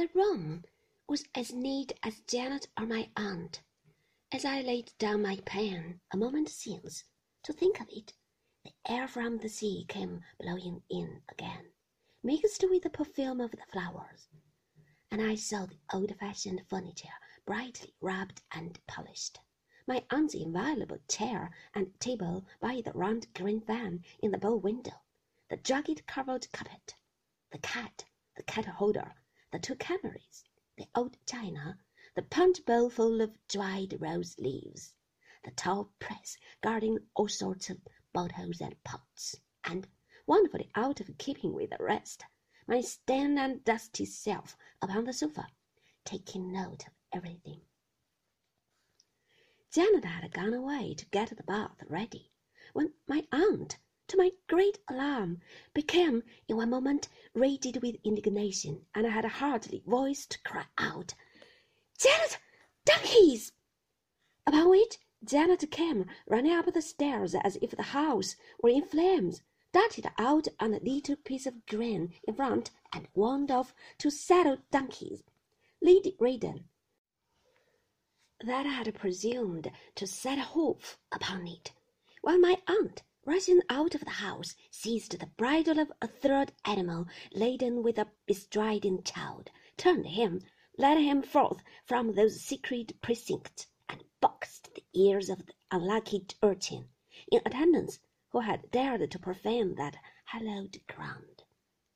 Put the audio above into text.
The room was as neat as Janet or my aunt. As I laid down my pen a moment since to think of it, the air from the sea came blowing in again, mixed with the perfume of the flowers, and I saw the old-fashioned furniture brightly rubbed and polished, my aunt's invaluable chair and table by the round green fan in the bow window, the drugget-covered carpet, the cat, the kettle-holder, the two canaries, the old china, the punch bowl full of dried rose leaves, the tall press guarding all sorts of bottles and pots, and, wonderfully out of keeping with the rest, my stained and dusty self upon the sofa, taking note of everything. Janet had gone away to get the bath ready, when my aunt, great alarm, became in one moment rigid with indignation, and had hardly voice to cry out, Janet, donkeys! Upon which Janet came running up the stairs as if the house were in flames, darted out on a little piece of green in front, and wound off to saddle donkeys, lead ridden, that had presumed to set a hoof upon it, while my aunt, rushing out of the house, seized the bridle of a third animal laden with a bestriding child, turned him, led him forth from those secret precincts, and boxed the ears of the unlucky urchin in attendance who had dared to profane that hallowed ground.